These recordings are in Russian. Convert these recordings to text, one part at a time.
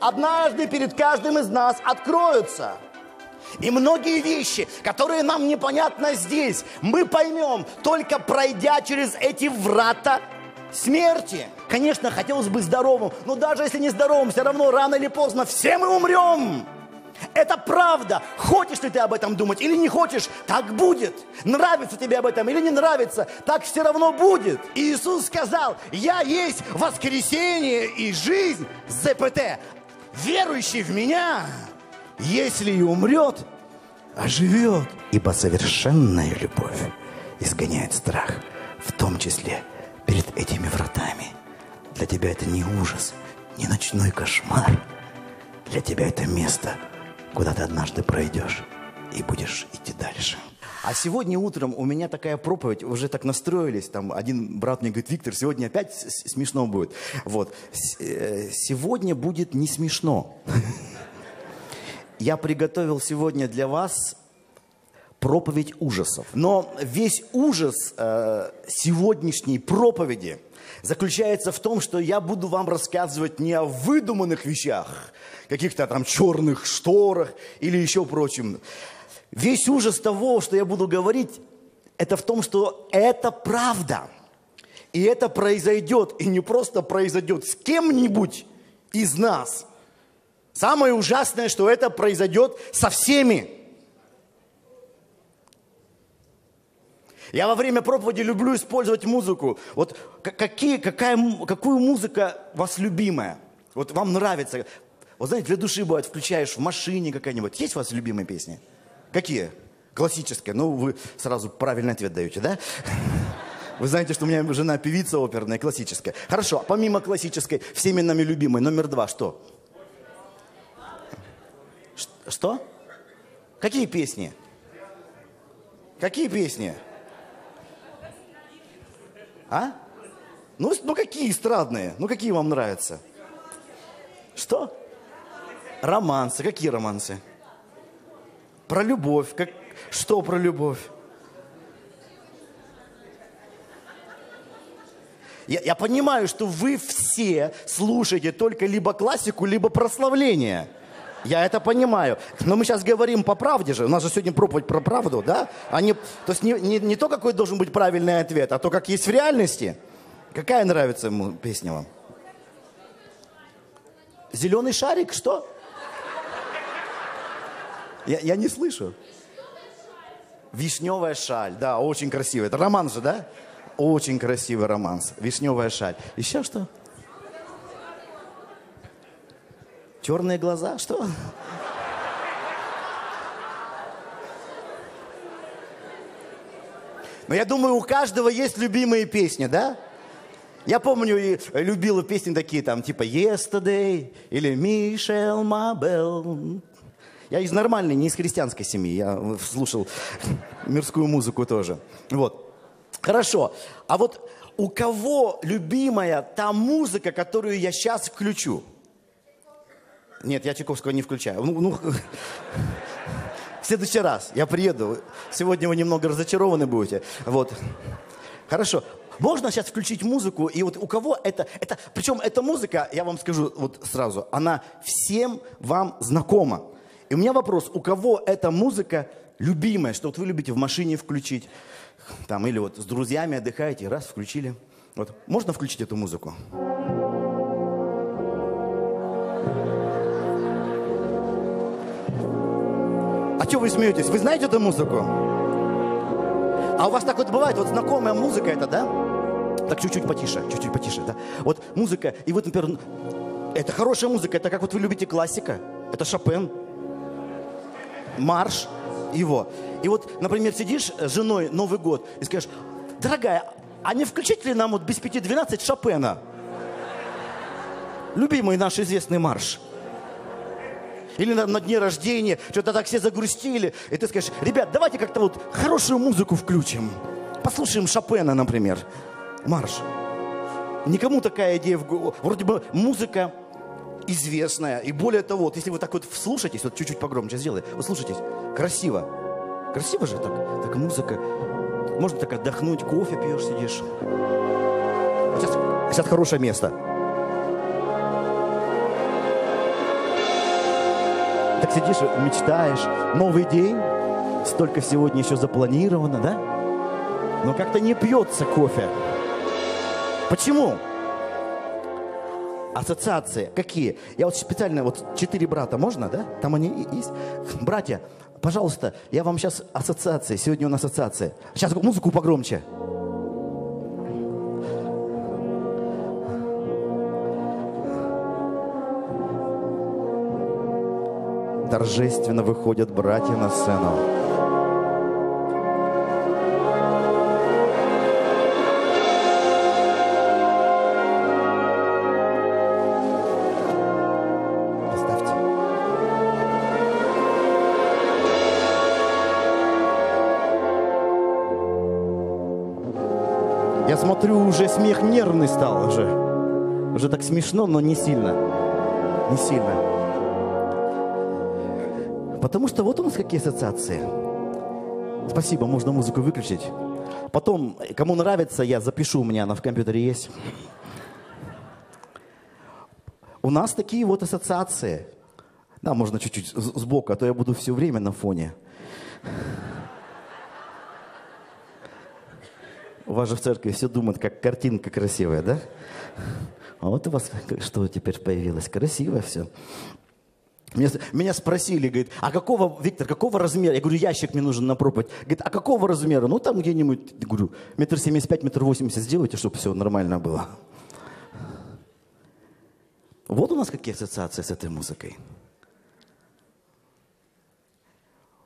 однажды перед каждым из нас откроются. И многие вещи, которые нам непонятно здесь, мы поймем, только пройдя через эти врата смерти. Конечно, хотелось бы здоровым, но даже если не здоровым, все равно рано или поздно все мы умрем. Это правда. Хочешь ли ты об этом думать или не хочешь, так будет. Нравится тебе об этом или не нравится, так все равно будет. Иисус сказал, я есть воскресение и жизнь, ЗПТ. Верующий в меня, если и умрет, оживет. Ибо совершенная любовь изгоняет страх, в том числе перед этими вратами. Для тебя это не ужас, не ночной кошмар. Для тебя это место, куда ты однажды пройдешь и будешь идти дальше. А сегодня утром у меня такая проповедь, уже так настроились, там один брат мне говорит, Виктор, сегодня опять смешно будет. Вот, э, сегодня будет не смешно. Я приготовил сегодня для вас проповедь ужасов. Но весь ужас э, сегодняшней проповеди заключается в том, что я буду вам рассказывать не о выдуманных вещах, каких-то там черных шторах или еще прочем. Весь ужас того, что я буду говорить, это в том, что это правда. И это произойдет, и не просто произойдет с кем-нибудь из нас. Самое ужасное, что это произойдет со всеми. Я во время проповеди люблю использовать музыку. Вот какие, какая, какую музыка вас любимая? Вот вам нравится. Вот знаете, для души бывает, включаешь в машине какая-нибудь. Есть у вас любимые песни? Какие? Классическая. Ну, вы сразу правильный ответ даете, да? Вы знаете, что у меня жена певица оперная, классическая. Хорошо, а помимо классической, всеми нами любимой, номер два, что? Что? Какие песни? Какие песни? А? Ну, ну какие эстрадные? Ну какие вам нравятся? Что? Романсы. Какие романсы? Про любовь. Как... Что про любовь? Я, я понимаю, что вы все слушаете только либо классику, либо прославление. Я это понимаю. Но мы сейчас говорим по правде же. У нас же сегодня проповедь про правду, да? А не, то есть не, не, не то, какой должен быть правильный ответ, а то, как есть в реальности. Какая нравится ему песня вам? Зеленый шарик, что? Я, я не слышу. Вишневая шаль, да, очень красивый. Это роман же, да? Очень красивый романс. Вишневая шаль. Еще что? Черные глаза, что? Но я думаю, у каждого есть любимые песни, да? Я помню, и любила песни такие, там, типа «Yesterday» или «Мишель Мабел». Я из нормальной, не из христианской семьи. Я слушал мирскую музыку тоже. Вот. Хорошо. А вот у кого любимая та музыка, которую я сейчас включу? Нет, я Чайковского не включаю. Ну, ну, в следующий раз я приеду. Сегодня вы немного разочарованы будете. Вот. Хорошо. Можно сейчас включить музыку, и вот у кого это, это, причем эта музыка, я вам скажу вот сразу, она всем вам знакома. И у меня вопрос, у кого эта музыка любимая, что вот вы любите в машине включить, там, или вот с друзьями отдыхаете, раз, включили. Вот, можно включить эту музыку? А что вы смеетесь? Вы знаете эту музыку? А у вас так вот бывает, вот знакомая музыка это, да? Так чуть-чуть потише, чуть-чуть потише, да? Вот музыка, и вот, например, это хорошая музыка, это как вот вы любите классика, это Шопен, марш его. И вот, например, сидишь с женой Новый год и скажешь, дорогая, а не включить ли нам вот без пяти двенадцать Шопена? Любимый наш известный марш. Или на, на дне рождения, что-то так все загрустили. И ты скажешь, ребят, давайте как-то вот хорошую музыку включим. Послушаем Шопена, например. Марш. Никому такая идея в голову. Вроде бы музыка известная. И более того, вот, если вы так вот вслушаетесь, вот чуть-чуть погромче сделай, вы слушаетесь, красиво. Красиво же так, так музыка. Можно так отдохнуть, кофе пьешь, сидишь. Сейчас, сейчас хорошее место. Так сидишь, мечтаешь. Новый день, столько сегодня еще запланировано, да? Но как-то не пьется кофе. Почему? Ассоциации. Какие? Я вот специально, вот четыре брата, можно, да? Там они есть. Братья, пожалуйста, я вам сейчас ассоциации. Сегодня у нас ассоциация. Сейчас музыку погромче. Торжественно выходят братья на сцену. Уже смех нервный стал уже. Уже так смешно, но не сильно. Не сильно. Потому что вот у нас какие ассоциации. Спасибо, можно музыку выключить. Потом, кому нравится, я запишу, у меня она в компьютере есть. У нас такие вот ассоциации. Да, можно чуть-чуть сбоку, а то я буду все время на фоне. Вас же в церкви все думают, как картинка красивая, да? А вот у вас что теперь появилось? Красиво все. Меня, спросили, говорит, а какого, Виктор, какого размера? Я говорю, ящик мне нужен на проповедь. Говорит, а какого размера? Ну, там где-нибудь, говорю, метр семьдесят пять, метр восемьдесят сделайте, чтобы все нормально было. Вот у нас какие ассоциации с этой музыкой.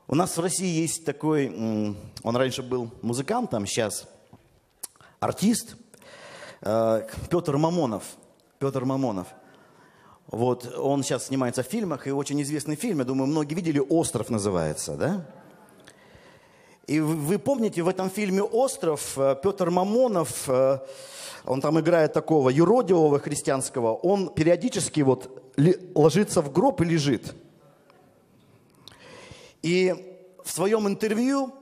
У нас в России есть такой, он раньше был музыкантом, сейчас артист, э, Петр Мамонов. Петр Мамонов. Вот, он сейчас снимается в фильмах, и очень известный фильм, я думаю, многие видели, «Остров» называется, да? И вы, помните, в этом фильме «Остров» э, Петр Мамонов, э, он там играет такого юродивого христианского, он периодически вот ложится в гроб и лежит. И в своем интервью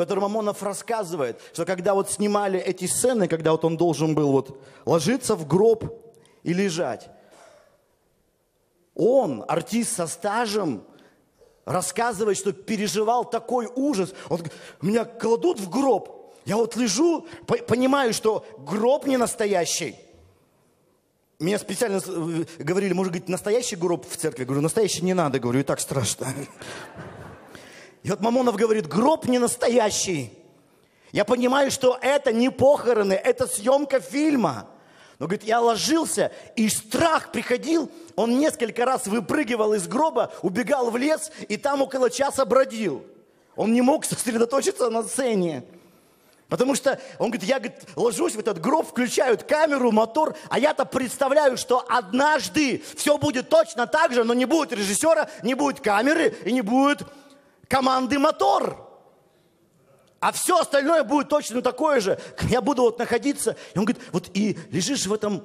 Петр Мамонов рассказывает, что когда вот снимали эти сцены, когда вот он должен был вот ложиться в гроб и лежать, он, артист со стажем, рассказывает, что переживал такой ужас. Он меня кладут в гроб. Я вот лежу, по- понимаю, что гроб не настоящий. Меня специально э, говорили, может быть, настоящий гроб в церкви? Я говорю, настоящий не надо, говорю, и так страшно. И вот Мамонов говорит, гроб не настоящий. Я понимаю, что это не похороны, это съемка фильма. Но, говорит, я ложился, и страх приходил. Он несколько раз выпрыгивал из гроба, убегал в лес, и там около часа бродил. Он не мог сосредоточиться на сцене. Потому что он говорит, я говорит, ложусь в этот гроб, включают камеру, мотор, а я-то представляю, что однажды все будет точно так же, но не будет режиссера, не будет камеры и не будет команды мотор. А все остальное будет точно такое же. Я буду вот находиться. И он говорит, вот и лежишь в этом,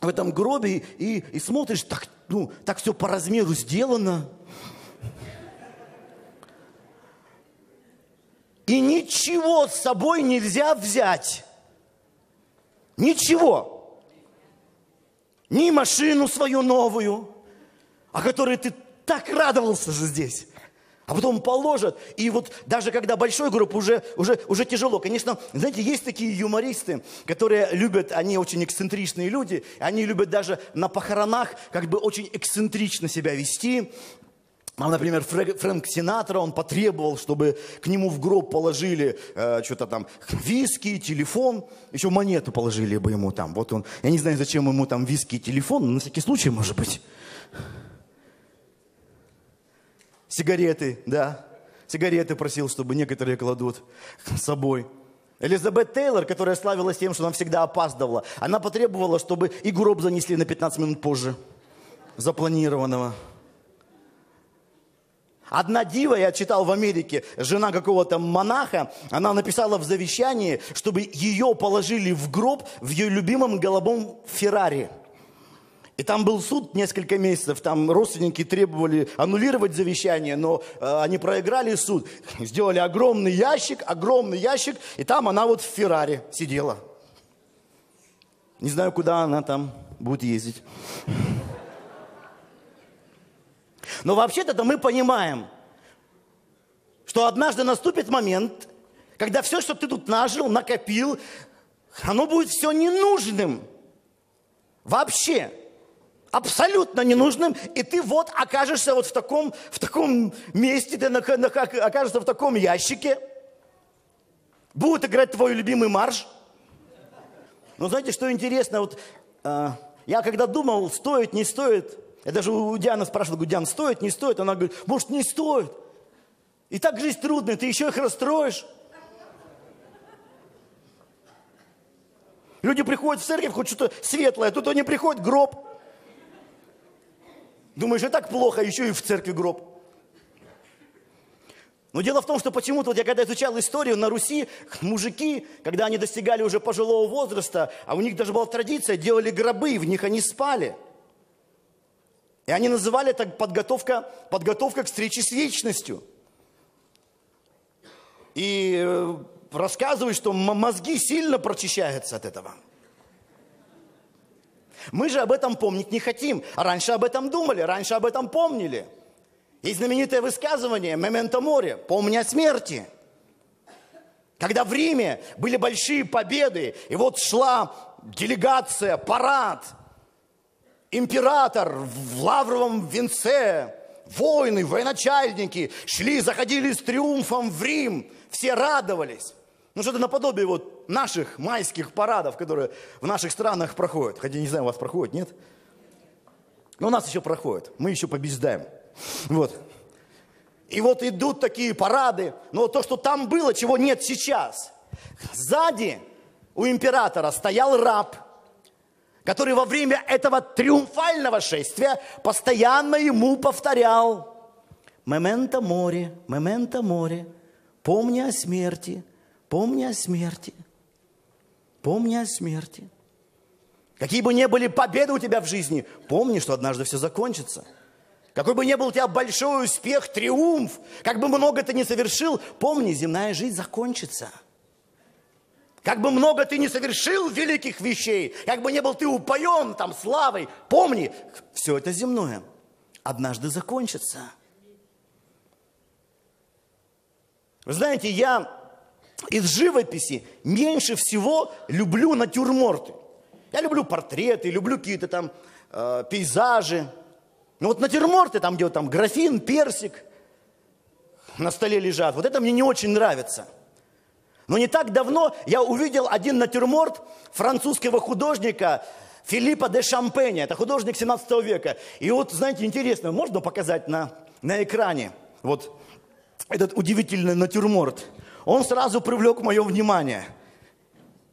в этом гробе и, и смотришь, так, ну, так все по размеру сделано. И ничего с собой нельзя взять. Ничего. Ни машину свою новую, о которой ты так радовался же здесь. А потом положат. И вот даже когда большой групп, уже, уже, уже тяжело. Конечно, знаете, есть такие юмористы, которые любят, они очень эксцентричные люди, они любят даже на похоронах как бы очень эксцентрично себя вести. А, например, Фрэ- Фрэнк Синатра, он потребовал, чтобы к нему в гроб положили э, что-то там, виски, телефон, еще монету положили бы ему там. Вот он, я не знаю, зачем ему там виски и телефон, но на всякий случай, может быть. Сигареты, да. Сигареты просил, чтобы некоторые кладут с собой. Элизабет Тейлор, которая славилась тем, что она всегда опаздывала, она потребовала, чтобы и гроб занесли на 15 минут позже запланированного. Одна дива, я читал в Америке, жена какого-то монаха, она написала в завещании, чтобы ее положили в гроб в ее любимом голубом Феррари. И там был суд несколько месяцев, там родственники требовали аннулировать завещание, но э, они проиграли суд. Сделали огромный ящик, огромный ящик, и там она вот в Феррари сидела. Не знаю, куда она там будет ездить. Но вообще-то мы понимаем, что однажды наступит момент, когда все, что ты тут нажил, накопил, оно будет все ненужным. Вообще. Абсолютно ненужным. И ты вот окажешься вот в таком, в таком месте, ты окажешься в таком ящике. Будет играть твой любимый марш. Но знаете, что интересно? Вот, э, я когда думал, стоит, не стоит, я даже у Дианы спрашивал, говорю, Диан, стоит, не стоит? Она говорит, может, не стоит. И так жизнь трудная, ты еще их расстроишь. Люди приходят в церковь, хоть что-то светлое, тут они приходят, гроб. Думаешь, и так плохо, еще и в церкви гроб. Но дело в том, что почему-то, вот я когда изучал историю на Руси, мужики, когда они достигали уже пожилого возраста, а у них даже была традиция, делали гробы, в них они спали. И они называли это подготовка, подготовка к встрече с вечностью. И э, рассказывают, что мозги сильно прочищаются от этого. Мы же об этом помнить не хотим. Раньше об этом думали, раньше об этом помнили. И знаменитое высказывание «Мементо море» – «Помни о смерти». Когда в Риме были большие победы, и вот шла делегация, парад, император в лавровом венце, воины, военачальники шли, заходили с триумфом в Рим, все радовались. Ну, что-то наподобие вот наших майских парадов, которые в наших странах проходят. Хотя не знаю, у вас проходят, нет? Но у нас еще проходят. Мы еще побеждаем. Вот. И вот идут такие парады. Но то, что там было, чего нет сейчас. Сзади у императора стоял раб, который во время этого триумфального шествия постоянно ему повторял «Мементо море, мементо море, помни о смерти, Помни о смерти. Помни о смерти. Какие бы ни были победы у тебя в жизни, помни, что однажды все закончится. Какой бы ни был у тебя большой успех, триумф, как бы много ты не совершил, помни, земная жизнь закончится. Как бы много ты не совершил великих вещей, как бы не был ты упоен там славой, помни, все это земное однажды закончится. Вы знаете, я из живописи меньше всего люблю натюрморты. Я люблю портреты, люблю какие-то там э, пейзажи. Но вот натюрморты, там, где вот, там графин, персик на столе лежат, вот это мне не очень нравится. Но не так давно я увидел один натюрморт французского художника Филиппа де Шампеня. Это художник 17 века. И вот, знаете, интересно, можно показать на, на экране вот этот удивительный натюрморт – он сразу привлек мое внимание.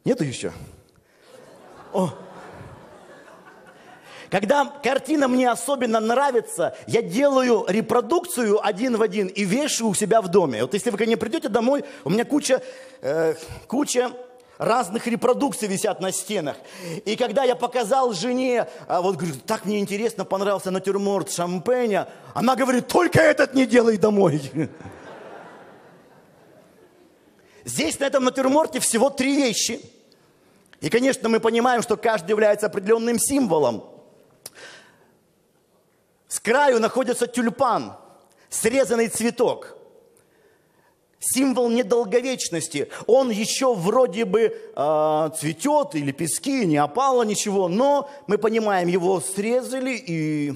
Нету еще? О. Когда картина мне особенно нравится, я делаю репродукцию один в один и вешаю у себя в доме. Вот если вы ко мне придете домой, у меня куча, э, куча разных репродукций висят на стенах. И когда я показал жене, а вот говорю, так мне интересно, понравился натюрморт шампеня, она говорит, только этот не делай домой. Здесь на этом натюрморте всего три вещи. И, конечно, мы понимаем, что каждый является определенным символом. С краю находится тюльпан, срезанный цветок. Символ недолговечности. Он еще вроде бы э, цветет, и лепестки, не опало ничего, но мы понимаем, его срезали, и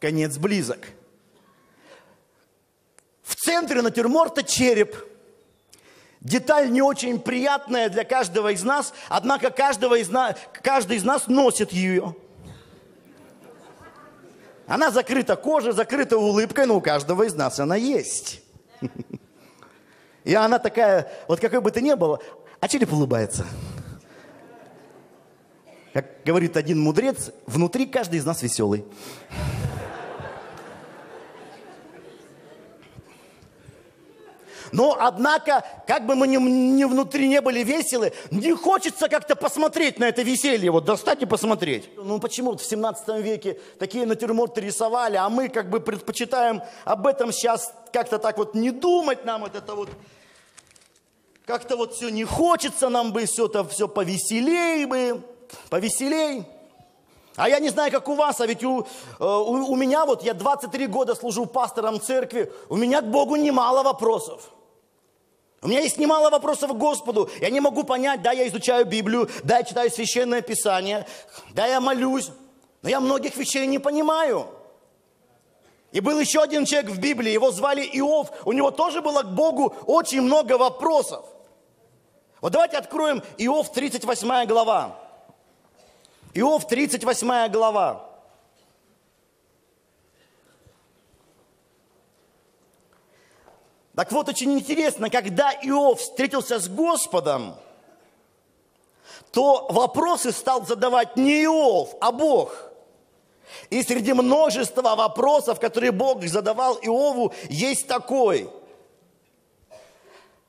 конец близок. В центре натюрморта череп – Деталь не очень приятная для каждого из нас, однако каждого из нас, каждый из нас носит ее. Она закрыта кожей, закрыта улыбкой, но у каждого из нас она есть. И она такая, вот какой бы ты ни был, а череп улыбается. Как говорит один мудрец, внутри каждый из нас веселый. Но, однако, как бы мы ни, ни внутри не были веселы, не хочется как-то посмотреть на это веселье, вот достать и посмотреть. Ну, почему в 17 веке такие натюрморты рисовали, а мы как бы предпочитаем об этом сейчас как-то так вот не думать нам, вот это вот как-то вот все не хочется нам бы, все это все повеселей бы, повеселей. А я не знаю, как у вас, а ведь у, э, у, у меня вот, я 23 года служу пастором церкви, у меня к Богу немало вопросов. У меня есть немало вопросов к Господу. Я не могу понять, да, я изучаю Библию, да, я читаю Священное Писание, да, я молюсь, но я многих вещей не понимаю. И был еще один человек в Библии, его звали Иов, у него тоже было к Богу очень много вопросов. Вот давайте откроем Иов 38 глава. Иов 38 глава. Так вот, очень интересно, когда Иов встретился с Господом, то вопросы стал задавать не Иов, а Бог. И среди множества вопросов, которые Бог задавал Иову, есть такой.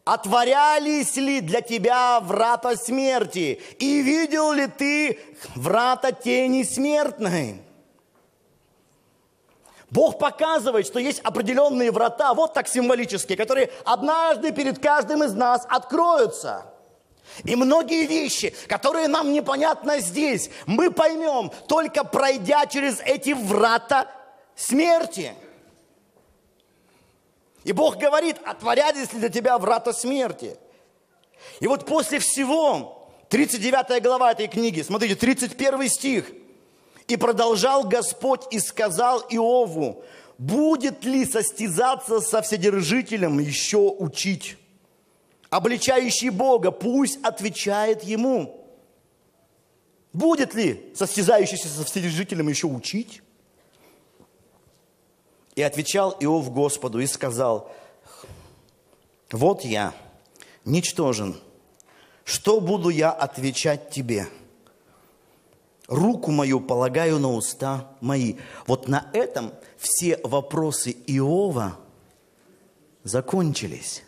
Отворялись ли для тебя врата смерти? И видел ли ты врата тени смертной? Бог показывает, что есть определенные врата, вот так символические, которые однажды перед каждым из нас откроются. И многие вещи, которые нам непонятно здесь, мы поймем, только пройдя через эти врата смерти. И Бог говорит, отворялись ли для тебя врата смерти? И вот после всего, 39 глава этой книги, смотрите, 31 стих – и продолжал Господь и сказал Иову, будет ли состязаться со Вседержителем еще учить? Обличающий Бога пусть отвечает ему. Будет ли состязающийся со Вседержителем еще учить? И отвечал Иов Господу и сказал, вот я, ничтожен, что буду я отвечать тебе – руку мою полагаю на уста мои. Вот на этом все вопросы Иова закончились.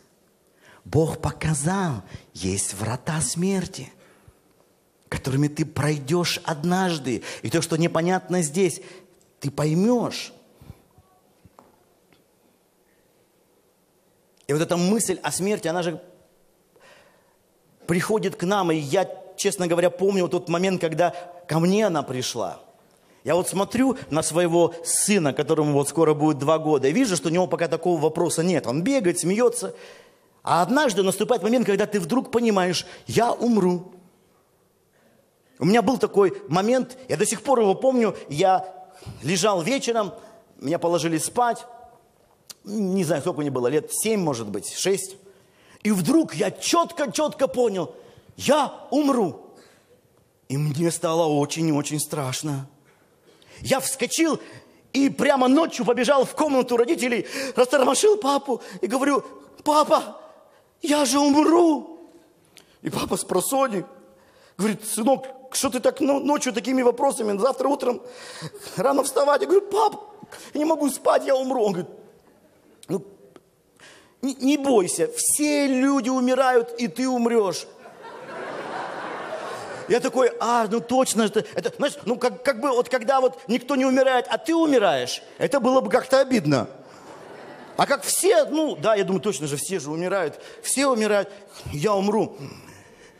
Бог показал, есть врата смерти, которыми ты пройдешь однажды. И то, что непонятно здесь, ты поймешь. И вот эта мысль о смерти, она же приходит к нам, и я честно говоря, помню тот момент, когда ко мне она пришла. Я вот смотрю на своего сына, которому вот скоро будет два года, и вижу, что у него пока такого вопроса нет. Он бегает, смеется. А однажды наступает момент, когда ты вдруг понимаешь, я умру. У меня был такой момент, я до сих пор его помню, я лежал вечером, меня положили спать, не знаю, сколько мне было, лет семь, может быть, шесть. И вдруг я четко-четко понял, я умру. И мне стало очень-очень страшно. Я вскочил и прямо ночью побежал в комнату родителей, растормошил папу и говорю, папа, я же умру. И папа с просони говорит, сынок, что ты так ночью такими вопросами, завтра утром рано вставать. Я говорю, пап, я не могу спать, я умру. Он говорит, ну, не, не бойся, все люди умирают, и ты умрешь. Я такой, а, ну точно, это, это знаешь, ну как, как бы вот когда вот никто не умирает, а ты умираешь, это было бы как-то обидно. А как все, ну да, я думаю, точно же все же умирают, все умирают, я умру.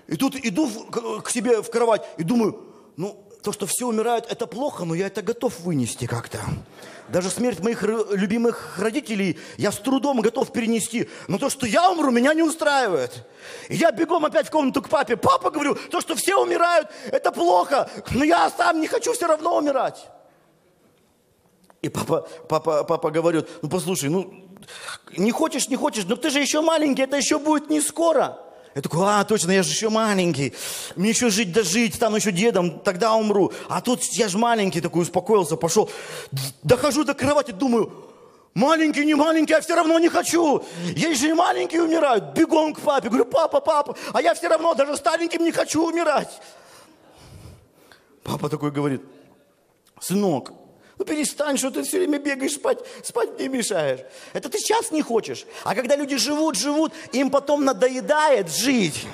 И тут иду в, к себе в кровать и думаю, ну то, что все умирают, это плохо, но я это готов вынести как-то. Даже смерть моих любимых родителей я с трудом готов перенести. Но то, что я умру, меня не устраивает. И я бегом опять в комнату к папе. Папа, говорю, то, что все умирают, это плохо. Но я сам не хочу все равно умирать. И папа, папа, папа говорит, ну послушай, ну не хочешь, не хочешь, но ты же еще маленький, это еще будет не скоро. Я такой, а, точно, я же еще маленький. Мне еще жить дожить, стану еще дедом, тогда умру. А тут я же маленький такой, успокоился, пошел. Дохожу до кровати, думаю, маленький, не маленький, я все равно не хочу. Есть же и маленькие умирают. Бегом к папе, говорю, папа, папа, а я все равно даже стареньким не хочу умирать. Папа такой говорит, сынок, ну перестань, что ты все время бегаешь спать, спать не мешаешь. Это ты сейчас не хочешь. А когда люди живут, живут, им потом надоедает жить.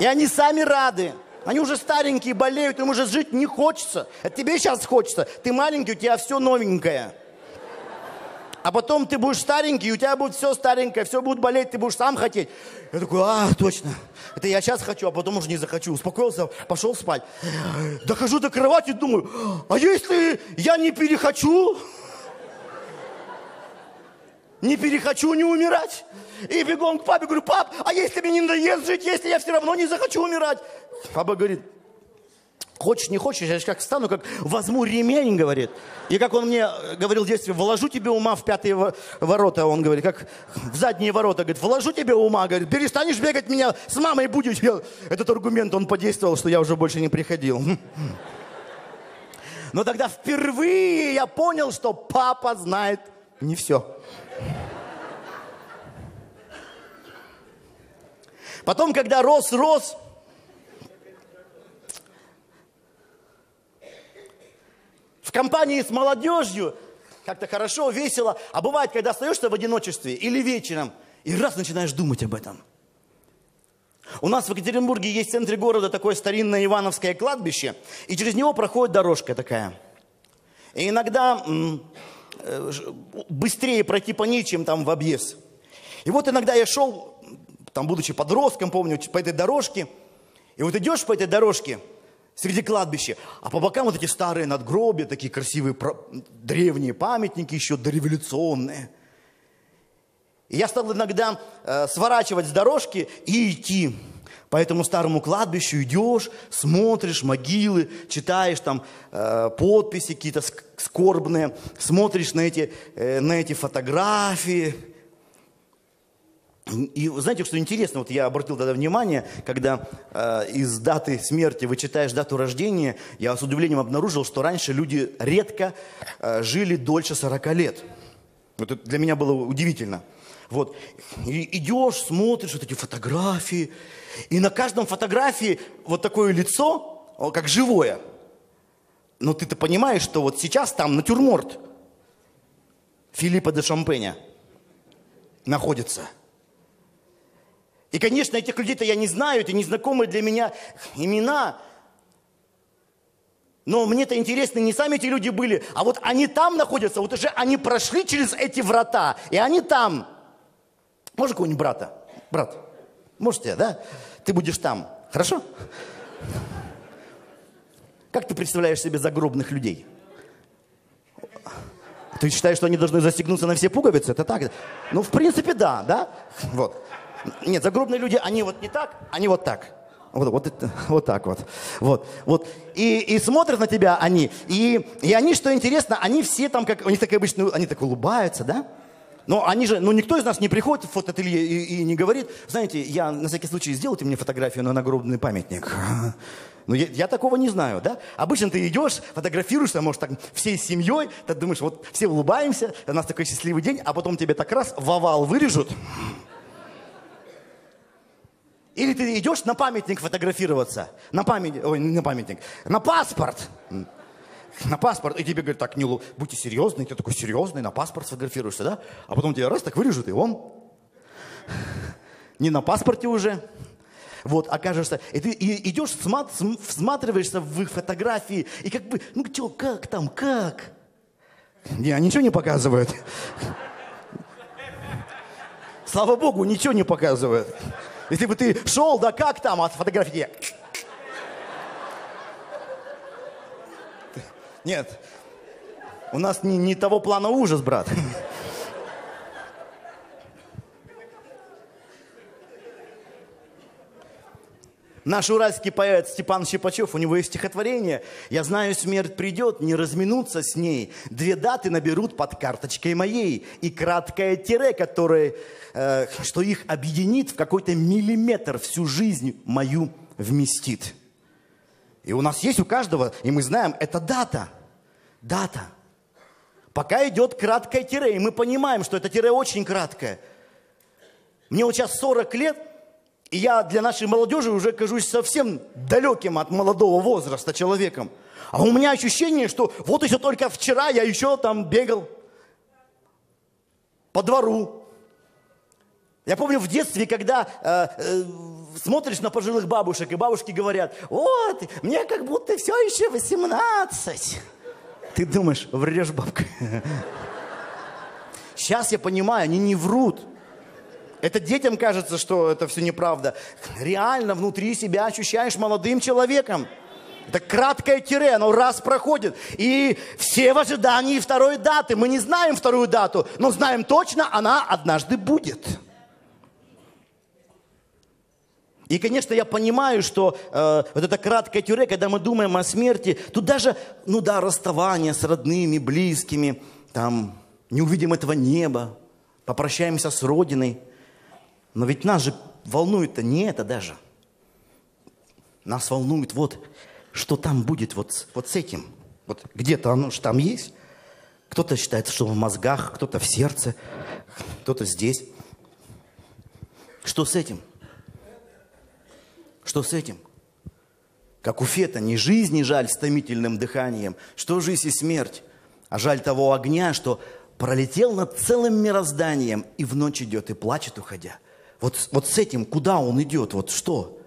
И они сами рады. Они уже старенькие, болеют, им уже жить не хочется. Это тебе сейчас хочется. Ты маленький, у тебя все новенькое. А потом ты будешь старенький, у тебя будет все старенькое, все будет болеть, ты будешь сам хотеть. Я такой, а, точно, это я сейчас хочу, а потом уже не захочу. Успокоился, пошел спать. Дохожу до кровати, думаю, а если я не перехочу? Не перехочу не умирать. И бегом к папе говорю, пап, а если мне не надоест жить, если я все равно не захочу умирать? Папа говорит, Хочешь, не хочешь, я как стану, как возьму ремень, говорит. И как он мне говорил в детстве, вложу тебе ума в пятые ворота, он говорит, как в задние ворота, говорит, вложу тебе ума, говорит, перестанешь бегать меня, с мамой будешь. Я... Этот аргумент, он подействовал, что я уже больше не приходил. Но тогда впервые я понял, что папа знает не все. Потом, когда рос-рос, в компании с молодежью, как-то хорошо, весело. А бывает, когда остаешься в одиночестве или вечером, и раз начинаешь думать об этом. У нас в Екатеринбурге есть в центре города такое старинное Ивановское кладбище, и через него проходит дорожка такая. И иногда э, быстрее пройти по ней, чем там в объезд. И вот иногда я шел, там, будучи подростком, помню, по этой дорожке, и вот идешь по этой дорожке – среди кладбища. А по бокам вот эти старые надгробия, такие красивые древние памятники еще дореволюционные. И я стал иногда э, сворачивать с дорожки и идти по этому старому кладбищу. Идешь, смотришь могилы, читаешь там э, подписи какие-то скорбные, смотришь на эти, э, на эти фотографии. И знаете, что интересно, вот я обратил тогда внимание, когда э, из даты смерти вычитаешь дату рождения, я с удивлением обнаружил, что раньше люди редко э, жили дольше 40 лет. Вот это для меня было удивительно. Вот. И идешь, смотришь вот эти фотографии, и на каждом фотографии вот такое лицо, как живое. Но ты-то понимаешь, что вот сейчас там натюрморт Филиппа де Шампеня находится – и, конечно, этих людей-то я не знаю, это незнакомые для меня имена. Но мне-то интересно, не сами эти люди были, а вот они там находятся, вот уже они прошли через эти врата, и они там. Можно какого-нибудь брата? Брат, можете, да? Ты будешь там, хорошо? Как ты представляешь себе загробных людей? Ты считаешь, что они должны застегнуться на все пуговицы? Это так? Ну, в принципе, да, да? Вот. Нет, загробные люди, они вот не так, они вот так. Вот, вот, вот так вот. Вот, вот. И, и смотрят на тебя они. И, и они, что интересно, они все там, как, у них так обычно, они так улыбаются, да? Но они же, ну никто из нас не приходит в фотоателье и, и не говорит, знаете, я на всякий случай сделайте мне фотографию на нагробный памятник. Ну, я, я такого не знаю, да? Обычно ты идешь, фотографируешься, может, так, всей семьей, ты думаешь, вот все улыбаемся, у нас такой счастливый день, а потом тебе так раз в овал вырежут. Или ты идешь на памятник фотографироваться, на памятник, ой, не на памятник, на паспорт. На паспорт, и тебе говорят, так, не, будьте серьезны, ты такой серьезный, на паспорт сфотографируешься, да? А потом тебя раз так вырежут, и он не на паспорте уже. Вот, окажешься, и ты идешь, смат, всматриваешься в их фотографии, и как бы, ну что, как там, как? Не, ничего не показывают. Слава Богу, ничего не показывают. Если бы ты шел, да как там, от фотографии? Нет, у нас не, не того плана ужас, брат. Наш уральский поэт Степан Щипачев, у него есть стихотворение «Я знаю, смерть придет, не разминуться с ней. Две даты наберут под карточкой моей. И краткое тире, которое, э, что их объединит в какой-то миллиметр всю жизнь мою вместит». И у нас есть у каждого, и мы знаем, это дата. Дата. Пока идет краткое тире, и мы понимаем, что это тире очень краткое. Мне вот сейчас 40 лет – и я для нашей молодежи уже кажусь совсем далеким от молодого возраста человеком. А у меня ощущение, что вот еще только вчера я еще там бегал по двору. Я помню в детстве, когда э, э, смотришь на пожилых бабушек, и бабушки говорят, вот, мне как будто все еще 18. Ты думаешь, врешь, бабка. сейчас я понимаю, они не врут. Это детям кажется, что это все неправда. Реально внутри себя ощущаешь молодым человеком. Это краткое тире, оно раз проходит. И все в ожидании второй даты. Мы не знаем вторую дату, но знаем точно, она однажды будет. И, конечно, я понимаю, что э, вот это краткое тюре, когда мы думаем о смерти, тут даже, ну да, расставание с родными, близкими, там, не увидим этого неба, попрощаемся с Родиной. Но ведь нас же волнует-то не это даже. Нас волнует вот, что там будет вот, вот с этим. Вот где-то оно же там есть. Кто-то считает, что в мозгах, кто-то в сердце, кто-то здесь. Что с этим? Что с этим? Как у Фета, не жизни жаль с томительным дыханием, что жизнь и смерть, а жаль того огня, что пролетел над целым мирозданием и в ночь идет и плачет, уходя. Вот, вот с этим куда он идет, вот что?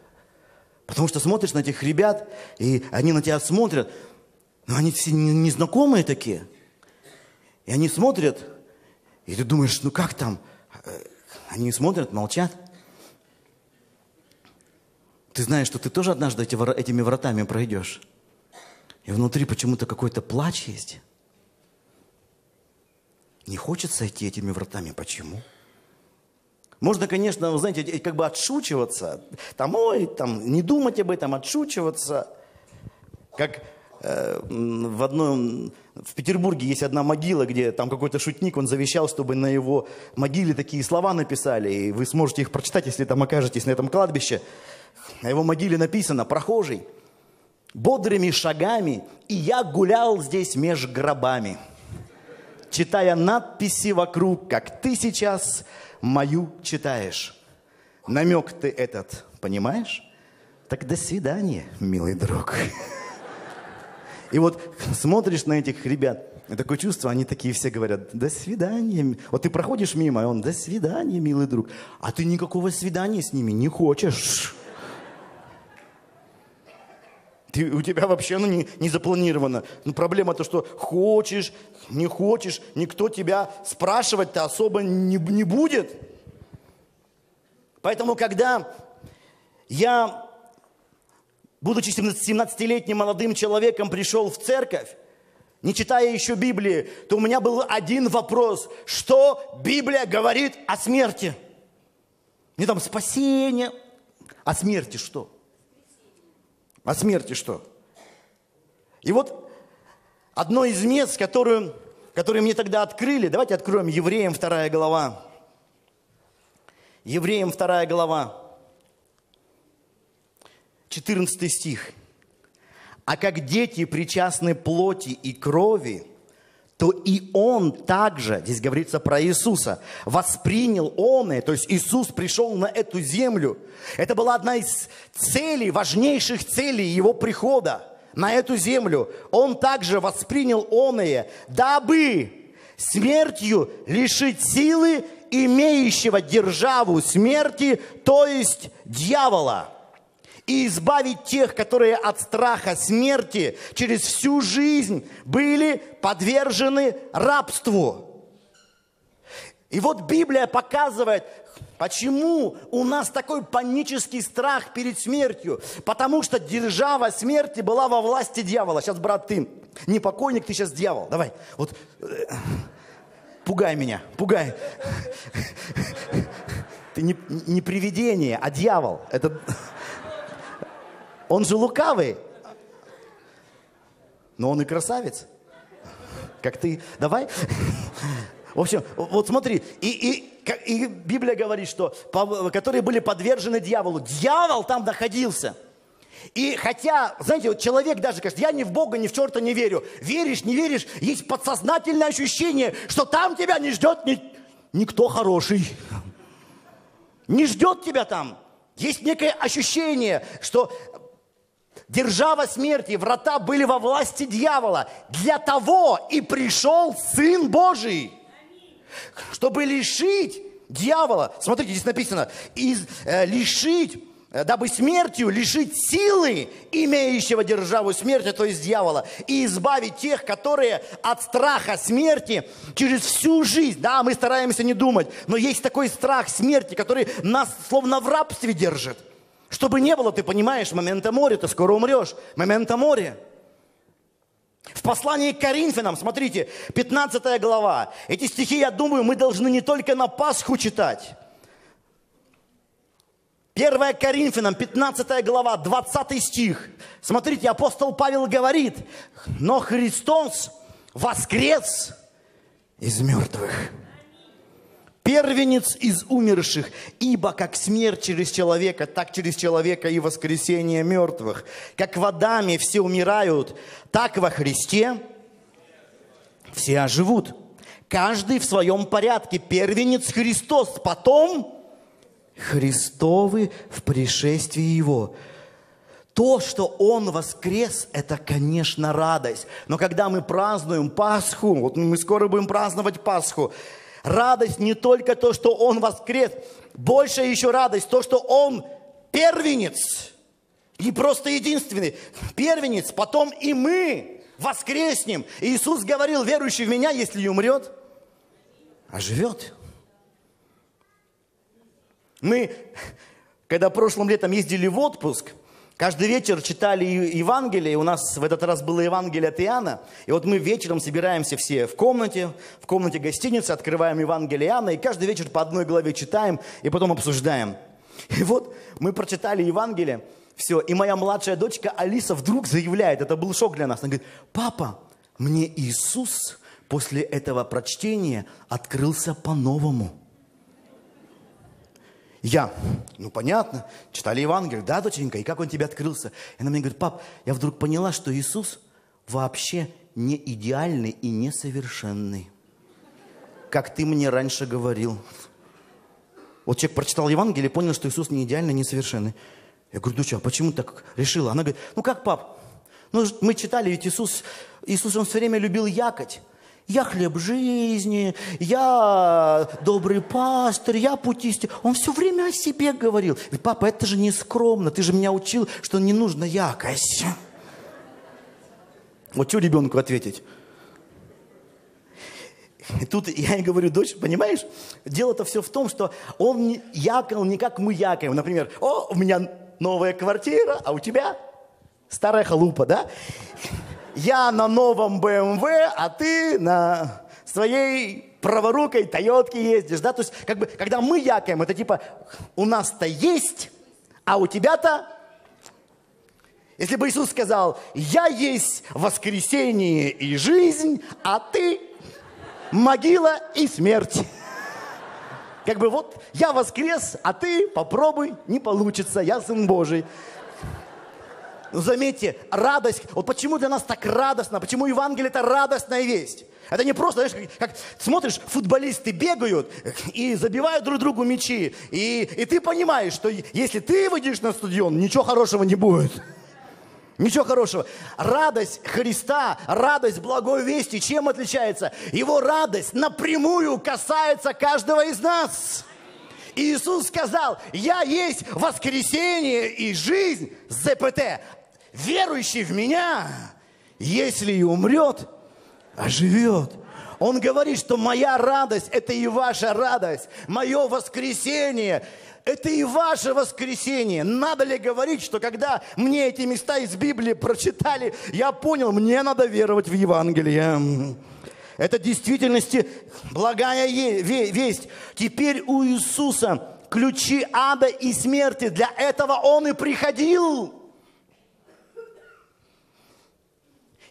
Потому что смотришь на этих ребят, и они на тебя смотрят, но они все незнакомые такие. И они смотрят, и ты думаешь, ну как там? Э, они смотрят, молчат. Ты знаешь, что ты тоже однажды эти, этими вратами пройдешь. И внутри почему-то какой-то плач есть. Не хочется идти этими вратами. Почему? Можно, конечно, вы знаете, как бы отшучиваться. Там, ой, там, не думать об этом, отшучиваться. Как э, в одном, в Петербурге есть одна могила, где там какой-то шутник, он завещал, чтобы на его могиле такие слова написали, и вы сможете их прочитать, если там окажетесь на этом кладбище. На его могиле написано «Прохожий, бодрыми шагами, и я гулял здесь меж гробами, читая надписи вокруг, как ты сейчас мою читаешь. Намек ты этот понимаешь? Так до свидания, милый друг. И вот смотришь на этих ребят, такое чувство, они такие все говорят, до свидания. Вот ты проходишь мимо, и он, до свидания, милый друг. А ты никакого свидания с ними не хочешь. Ты, у тебя вообще ну, не, не запланировано. Но проблема то, что хочешь, не хочешь, никто тебя спрашивать-то особо не, не будет. Поэтому, когда я, будучи 17-летним молодым человеком, пришел в церковь, не читая еще Библии, то у меня был один вопрос. Что Библия говорит о смерти? Не там спасение, о смерти что? О смерти что? И вот одно из мест, которое, которые мне тогда открыли, давайте откроем Евреям вторая глава. Евреям вторая глава, 14 стих. «А как дети причастны плоти и крови, то и он также, здесь говорится про Иисуса, воспринял он, то есть Иисус пришел на эту землю. Это была одна из целей, важнейших целей его прихода на эту землю. Он также воспринял оное, дабы смертью лишить силы имеющего державу смерти, то есть дьявола и избавить тех, которые от страха смерти через всю жизнь были подвержены рабству. И вот Библия показывает, почему у нас такой панический страх перед смертью. Потому что держава смерти была во власти дьявола. Сейчас, брат, ты не покойник, ты сейчас дьявол. Давай, вот э, пугай меня, пугай. Ты не, не привидение, а дьявол. Это... Он же лукавый. Но он и красавец. Как ты. Давай. В общем, вот смотри, и, и, и Библия говорит, что которые были подвержены дьяволу. Дьявол там находился. И хотя, знаете, вот человек даже говорит, я ни в Бога, ни в черта не верю. Веришь, не веришь, есть подсознательное ощущение, что там тебя не ждет ни, никто хороший. Не ждет тебя там. Есть некое ощущение, что держава смерти, врата были во власти дьявола. Для того и пришел Сын Божий, чтобы лишить дьявола, смотрите, здесь написано, из, э, лишить э, дабы смертью лишить силы имеющего державу смерти, то есть дьявола, и избавить тех, которые от страха смерти через всю жизнь, да, мы стараемся не думать, но есть такой страх смерти, который нас словно в рабстве держит. Чтобы не было, ты понимаешь, момента моря, ты скоро умрешь, момента моря. В послании к Коринфянам, смотрите, 15 глава. Эти стихи, я думаю, мы должны не только на Пасху читать. 1 Коринфянам, 15 глава, 20 стих. Смотрите, апостол Павел говорит, но Христос воскрес из мертвых первенец из умерших, ибо как смерть через человека, так через человека и воскресение мертвых. Как водами все умирают, так во Христе все оживут. Каждый в своем порядке. Первенец Христос, потом Христовы в пришествии Его. То, что Он воскрес, это, конечно, радость. Но когда мы празднуем Пасху, вот мы скоро будем праздновать Пасху, Радость не только то, что Он воскрес, больше еще радость, то, что Он первенец. Не просто единственный, первенец, потом и мы воскреснем. Иисус говорил, верующий в Меня, если и умрет, а живет. Мы, когда прошлым летом ездили в отпуск – Каждый вечер читали Евангелие, у нас в этот раз было Евангелие от Иоанна, и вот мы вечером собираемся все в комнате, в комнате гостиницы, открываем Евангелие Иоанна, и каждый вечер по одной главе читаем, и потом обсуждаем. И вот мы прочитали Евангелие, все, и моя младшая дочка Алиса вдруг заявляет, это был шок для нас, она говорит, папа, мне Иисус после этого прочтения открылся по-новому. Я, ну понятно, читали Евангелие, да, доченька, и как он тебе открылся? И она мне говорит, пап, я вдруг поняла, что Иисус вообще не идеальный и несовершенный, как ты мне раньше говорил. Вот человек прочитал Евангелие и понял, что Иисус не идеальный, несовершенный. Я говорю, доча, а почему так решила? Она говорит, ну как, пап, ну мы читали, ведь Иисус, Иисус, он все время любил якать я хлеб жизни, я добрый пастырь, я путистый. Он все время о себе говорил. Ведь, папа, это же не скромно, ты же меня учил, что не нужно якость. Вот что ребенку ответить? И тут я и говорю, дочь, понимаешь, дело-то все в том, что он якал не как мы якаем. Например, о, у меня новая квартира, а у тебя старая халупа, да? Я на новом BMW, эм а ты на своей праворукой Тойотке ездишь, да, то есть как бы, когда мы якаем, это типа, у нас-то есть, а у тебя-то если бы Иисус сказал, я есть воскресение и жизнь, а ты могила и смерть. Как бы вот я воскрес, а ты попробуй, не получится, я сын Божий. Но заметьте, радость, вот почему для нас так радостно, почему Евангелие это радостная весть. Это не просто, знаешь, как, как смотришь, футболисты бегают и забивают друг другу мячи. И, и ты понимаешь, что если ты выйдешь на стадион, ничего хорошего не будет. Ничего хорошего. Радость Христа, радость благой вести, чем отличается? Его радость напрямую касается каждого из нас. Иисус сказал, я есть воскресение и жизнь, ЗПТ верующий в меня, если и умрет, оживет. Он говорит, что моя радость – это и ваша радость. Мое воскресение – это и ваше воскресение. Надо ли говорить, что когда мне эти места из Библии прочитали, я понял, мне надо веровать в Евангелие. Это действительности благая весть. Теперь у Иисуса ключи ада и смерти. Для этого Он и приходил.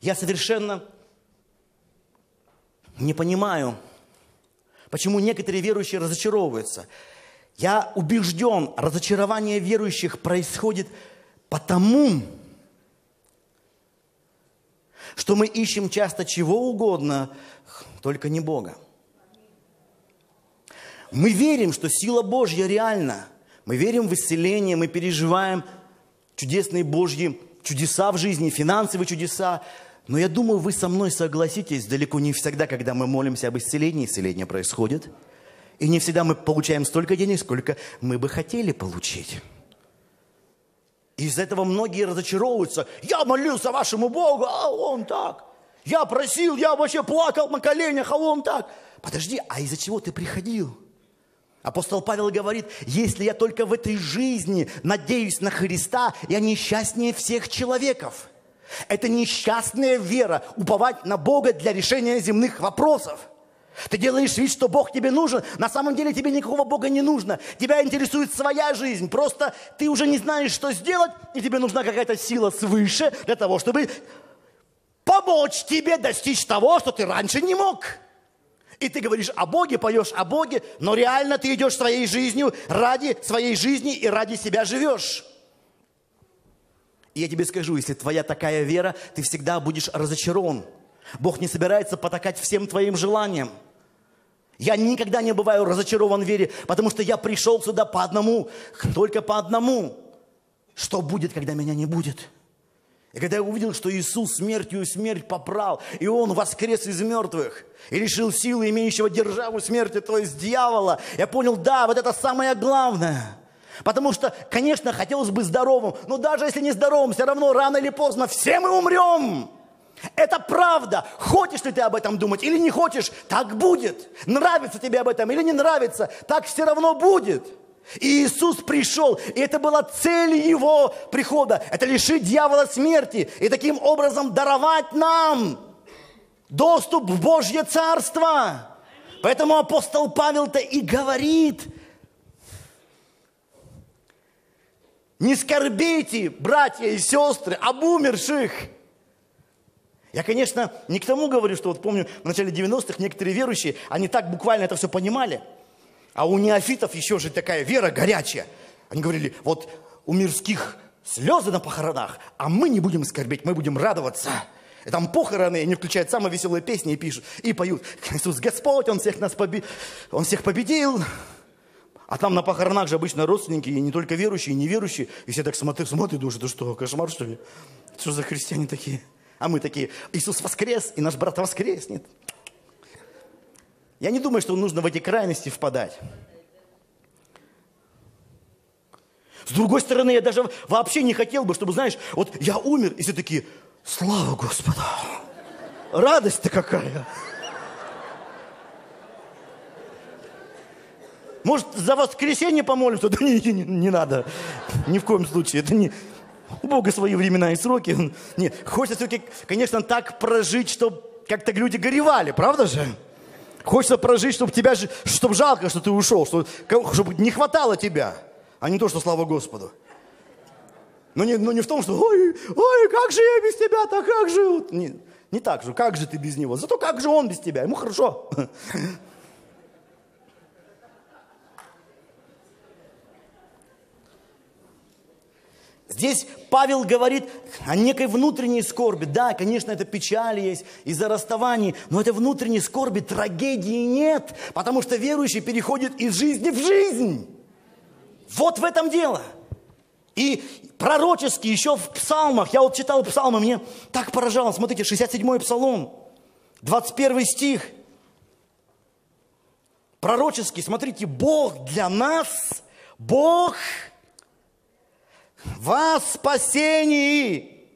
Я совершенно не понимаю, почему некоторые верующие разочаровываются. Я убежден, разочарование верующих происходит потому, что мы ищем часто чего угодно, только не Бога. Мы верим, что сила Божья реальна. Мы верим в исцеление, мы переживаем чудесные Божьи чудеса в жизни, финансовые чудеса, но я думаю, вы со мной согласитесь, далеко не всегда, когда мы молимся об исцелении, исцеление происходит. И не всегда мы получаем столько денег, сколько мы бы хотели получить. Из-за этого многие разочаровываются. Я молился вашему Богу, а он так. Я просил, я вообще плакал на коленях, а он так. Подожди, а из-за чего ты приходил? Апостол Павел говорит, если я только в этой жизни надеюсь на Христа, я несчастнее всех человеков. Это несчастная вера, уповать на Бога для решения земных вопросов. Ты делаешь вид, что Бог тебе нужен. На самом деле тебе никакого Бога не нужно. Тебя интересует своя жизнь. Просто ты уже не знаешь, что сделать, и тебе нужна какая-то сила свыше для того, чтобы помочь тебе достичь того, что ты раньше не мог. И ты говоришь о Боге, поешь о Боге, но реально ты идешь своей жизнью ради своей жизни и ради себя живешь. И я тебе скажу, если твоя такая вера, ты всегда будешь разочарован. Бог не собирается потакать всем твоим желаниям. Я никогда не бываю разочарован в вере, потому что я пришел сюда по одному, только по одному. Что будет, когда меня не будет? И когда я увидел, что Иисус смертью смерть поправ, и Он воскрес из мертвых, и решил силы, имеющего державу смерти, то есть дьявола, я понял, да, вот это самое главное. Потому что, конечно, хотелось бы здоровым, но даже если не здоровым, все равно рано или поздно все мы умрем. Это правда. Хочешь ли ты об этом думать или не хочешь, так будет. Нравится тебе об этом или не нравится, так все равно будет. И Иисус пришел, и это была цель Его прихода. Это лишить дьявола смерти и таким образом даровать нам доступ в Божье Царство. Поэтому апостол Павел-то и говорит, не скорбите, братья и сестры, об умерших. Я, конечно, не к тому говорю, что вот помню, в начале 90-х некоторые верующие, они так буквально это все понимали – а у неофитов еще же такая вера горячая. Они говорили, вот у мирских слезы на похоронах, а мы не будем скорбеть, мы будем радоваться. И там похороны, они включают самые веселые песни и пишут, и поют, Иисус Господь, Он всех нас поби... Он всех победил. А там на похоронах же обычно родственники, и не только верующие, и неверующие. И все так смотрят, смотрят, думают, это что, кошмар, что ли? Что за христиане такие? А мы такие, Иисус воскрес, и наш брат воскреснет. Я не думаю, что нужно в эти крайности впадать. С другой стороны, я даже вообще не хотел бы, чтобы, знаешь, вот я умер, и все такие, слава Господу, радость-то какая. Может, за воскресенье помолимся? Да не, не, не надо, ни в коем случае. Это не... У Бога свои времена и сроки. Нет, хочется все-таки, конечно, так прожить, чтобы как-то люди горевали, правда же? Хочется прожить, чтобы тебя, чтобы жалко, что ты ушел, чтобы, чтобы не хватало тебя, а не то, что слава Господу. Но не, но не в том, что ой, ой, как же я без тебя, так как же. Не, не так же, как же ты без него. Зато как же он без тебя, ему хорошо. Здесь Павел говорит о некой внутренней скорби. Да, конечно, это печаль есть из-за расставаний, но этой внутренней скорби, трагедии нет, потому что верующий переходит из жизни в жизнь. Вот в этом дело. И пророчески еще в псалмах, я вот читал псалмы, мне так поражало. Смотрите, 67-й псалом, 21 стих. Пророческий, смотрите, Бог для нас, Бог – во спасении,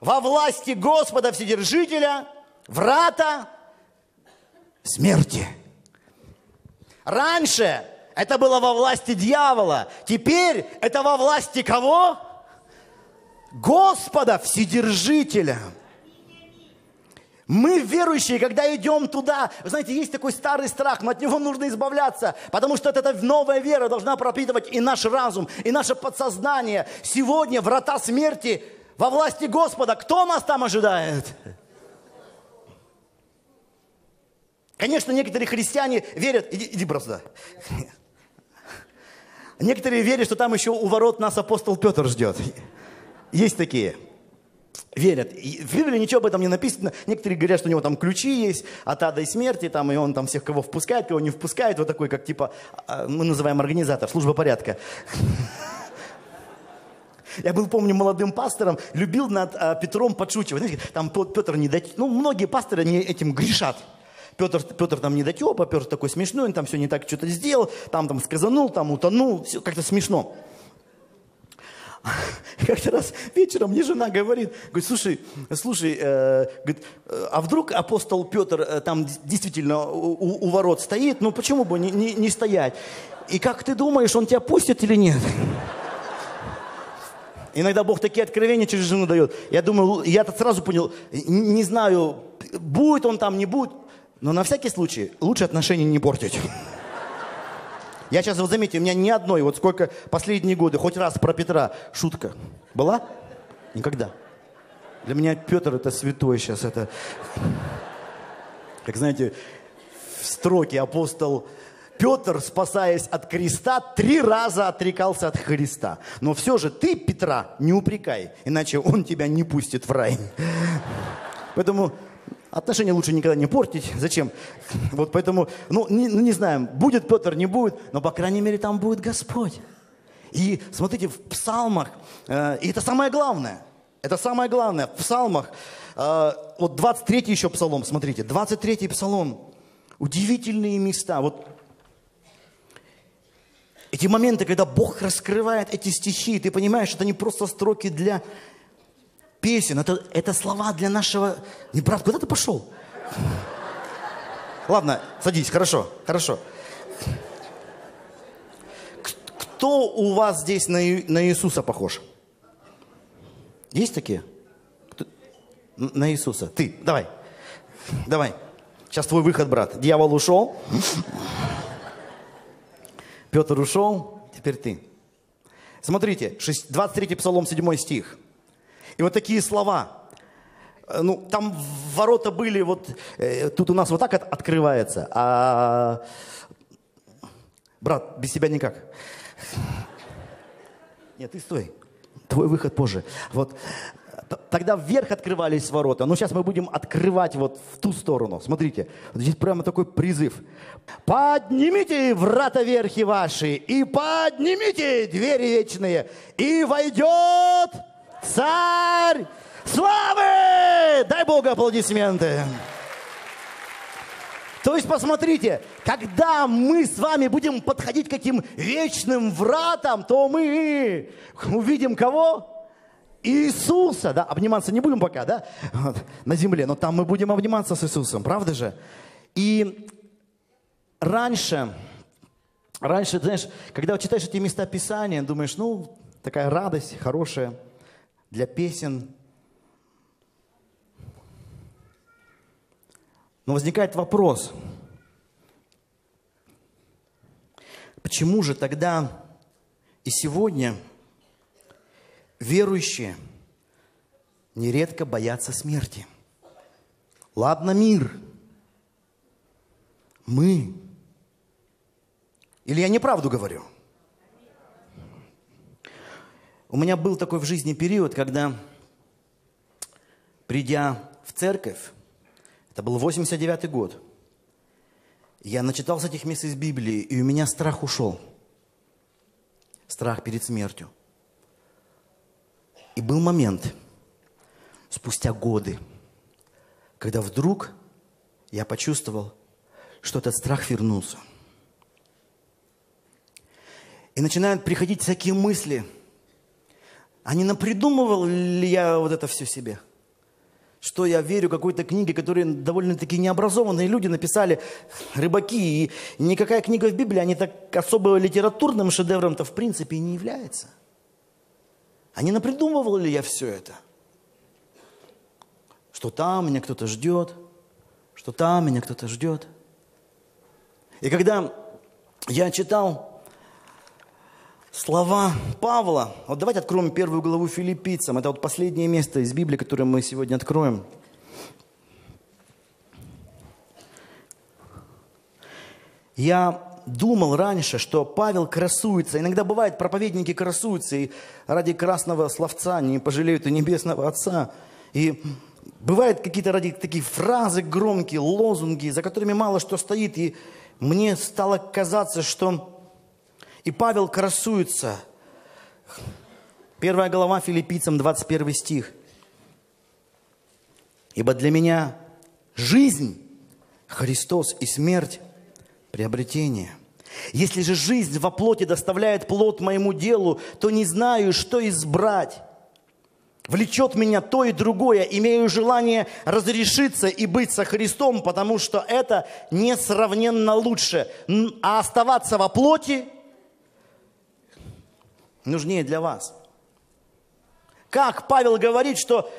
во власти Господа Вседержителя, врата смерти. Раньше это было во власти дьявола, теперь это во власти кого? Господа Вседержителя. Мы, верующие, когда идем туда, вы знаете, есть такой старый страх, но от него нужно избавляться, потому что эта новая вера должна пропитывать и наш разум, и наше подсознание. Сегодня врата смерти во власти Господа. Кто нас там ожидает? Конечно, некоторые христиане верят, иди, иди просто. Некоторые верят, что там еще у ворот нас апостол Петр ждет. Есть такие верят. И в Библии ничего об этом не написано. Некоторые говорят, что у него там ключи есть от ада и смерти, там, и он там всех, кого впускает, кого не впускает. Вот такой, как типа, а, мы называем организатор, служба порядка. Я был, помню, молодым пастором, любил над а, Петром подшучивать. Знаете, там Петр не дать... Ну, многие пасторы не этим грешат. Петр, Петр там не дотепа, Петр такой смешной, он там все не так что-то сделал, там, там сказанул, там утонул, все как-то смешно. Как-то раз вечером мне жена говорит, говорит, слушай, слушай, э, а вдруг апостол Петр э, там действительно у, у ворот стоит, ну почему бы не, не, не стоять? И как ты думаешь, он тебя пустит или нет? Иногда Бог такие откровения через жену дает. Я думаю, я-то сразу понял, не знаю, будет он там, не будет. Но на всякий случай лучше отношения не портить. Я сейчас, вот заметьте, у меня ни одной, вот сколько последние годы, хоть раз про Петра шутка была? Никогда. Для меня Петр это святой сейчас, это... Как знаете, в строке апостол Петр, спасаясь от креста, три раза отрекался от Христа. Но все же ты Петра не упрекай, иначе он тебя не пустит в рай. Поэтому Отношения лучше никогда не портить. Зачем? Вот поэтому, ну не, ну, не знаем, будет Петр, не будет, но, по крайней мере, там будет Господь. И смотрите, в псалмах, э, и это самое главное, это самое главное, в псалмах, э, вот 23 еще псалом, смотрите, 23 псалом, удивительные места, вот эти моменты, когда Бог раскрывает эти стихи, ты понимаешь, это не просто строки для песен, это, это слова для нашего... Не, брат, куда ты пошел? Ладно, садись, хорошо, хорошо. Кто у вас здесь на, на Иисуса похож? Есть такие? Кто? На Иисуса. Ты, давай. Давай. Сейчас твой выход, брат. Дьявол ушел. Петр ушел. Теперь ты. Смотрите, 23 Псалом, 7 стих. И вот такие слова. Э, ну, там ворота были, вот э, тут у нас вот так от, открывается, а брат, без тебя никак. Нет, ты стой. Твой выход позже. Вот тогда вверх открывались ворота. Но сейчас мы будем открывать вот в ту сторону. Смотрите, здесь прямо такой призыв. Поднимите врата верхи ваши и поднимите двери вечные, и войдет Царь славы! Дай Богу аплодисменты. То есть, посмотрите, когда мы с вами будем подходить к этим вечным вратам, то мы увидим кого? Иисуса, да, обниматься не будем пока, да, вот, на земле, но там мы будем обниматься с Иисусом, правда же? И раньше, раньше, знаешь, когда читаешь эти места Писания, думаешь, ну, такая радость хорошая – для песен. Но возникает вопрос, почему же тогда и сегодня верующие нередко боятся смерти? Ладно, мир. Мы. Или я неправду говорю? У меня был такой в жизни период, когда, придя в церковь, это был 89 год, я начитался этих мест из Библии, и у меня страх ушел. Страх перед смертью. И был момент, спустя годы, когда вдруг я почувствовал, что этот страх вернулся. И начинают приходить всякие мысли – а не напридумывал ли я вот это все себе? Что я верю какой-то книге, которые довольно-таки необразованные люди написали, рыбаки, и никакая книга в Библии, они так особо литературным шедевром-то в принципе и не является. А не напридумывал ли я все это? Что там меня кто-то ждет, что там меня кто-то ждет. И когда я читал слова Павла. Вот давайте откроем первую главу филиппийцам. Это вот последнее место из Библии, которое мы сегодня откроем. Я думал раньше, что Павел красуется. Иногда бывает, проповедники красуются, и ради красного словца не пожалеют и небесного Отца. И бывают какие-то ради такие фразы громкие, лозунги, за которыми мало что стоит. И мне стало казаться, что и Павел красуется. Первая глава филиппийцам, 21 стих. «Ибо для меня жизнь – Христос и смерть – приобретение. Если же жизнь во плоти доставляет плод моему делу, то не знаю, что избрать. Влечет меня то и другое, имею желание разрешиться и быть со Христом, потому что это несравненно лучше. А оставаться во плоти нужнее для вас. Как Павел говорит, что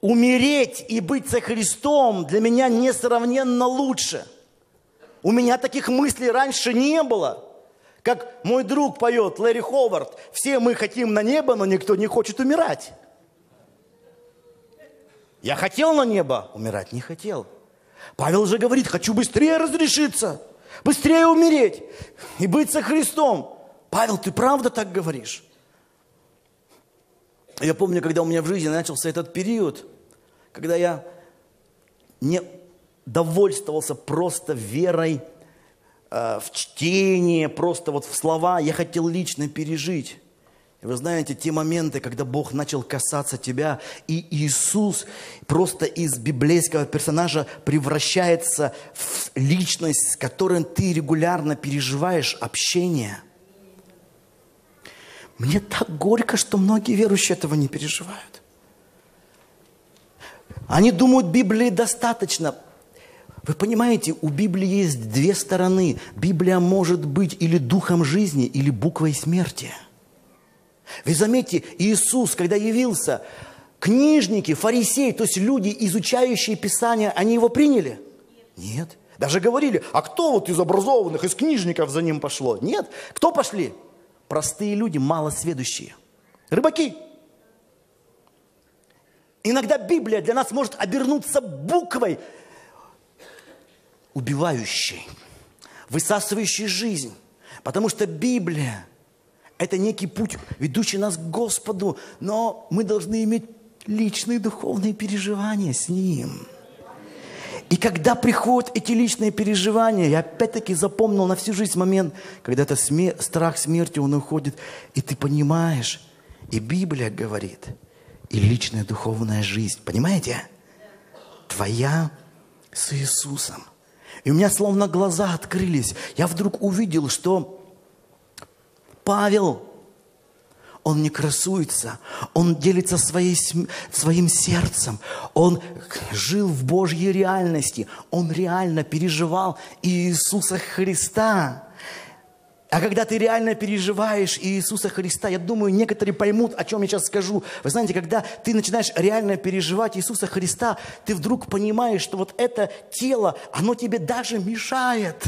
умереть и быть со Христом для меня несравненно лучше. У меня таких мыслей раньше не было. Как мой друг поет, Лэри Ховард, все мы хотим на небо, но никто не хочет умирать. Я хотел на небо, умирать не хотел. Павел же говорит, хочу быстрее разрешиться, быстрее умереть и быть со Христом. Павел, ты правда так говоришь? Я помню, когда у меня в жизни начался этот период, когда я не довольствовался просто верой Э, в чтение, просто вот в слова. Я хотел лично пережить. И вы знаете, те моменты, когда Бог начал касаться тебя, и Иисус просто из библейского персонажа превращается в личность, с которой ты регулярно переживаешь общение. Мне так горько, что многие верующие этого не переживают. Они думают, Библии достаточно. Вы понимаете, у Библии есть две стороны. Библия может быть или духом жизни, или буквой смерти. Вы заметьте, Иисус, когда явился, книжники, фарисеи, то есть люди, изучающие Писание, они его приняли? Нет. Даже говорили, а кто вот из образованных, из книжников за ним пошло? Нет. Кто пошли? Простые люди, малосведущие. Рыбаки. Иногда Библия для нас может обернуться буквой, убивающий, высасывающий жизнь. Потому что Библия – это некий путь, ведущий нас к Господу, но мы должны иметь личные духовные переживания с Ним. И когда приходят эти личные переживания, я опять-таки запомнил на всю жизнь момент, когда это смер- страх смерти, он уходит, и ты понимаешь, и Библия говорит, и личная духовная жизнь, понимаете? Твоя с Иисусом. И у меня словно глаза открылись. Я вдруг увидел, что Павел, он не красуется, он делится своей, своим сердцем, он жил в Божьей реальности, он реально переживал Иисуса Христа. А когда ты реально переживаешь Иисуса Христа, я думаю, некоторые поймут, о чем я сейчас скажу. Вы знаете, когда ты начинаешь реально переживать Иисуса Христа, ты вдруг понимаешь, что вот это тело, оно тебе даже мешает.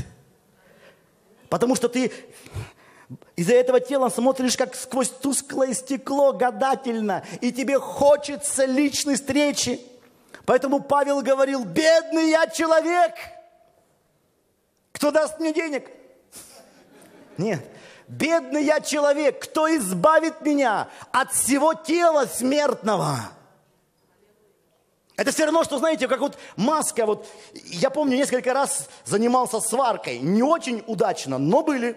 Потому что ты из-за этого тела смотришь как сквозь тусклое стекло гадательно, и тебе хочется личной встречи. Поэтому Павел говорил, бедный я человек, кто даст мне денег? Нет. Бедный я человек, кто избавит меня от всего тела смертного? Это все равно, что, знаете, как вот маска, вот, я помню, несколько раз занимался сваркой, не очень удачно, но были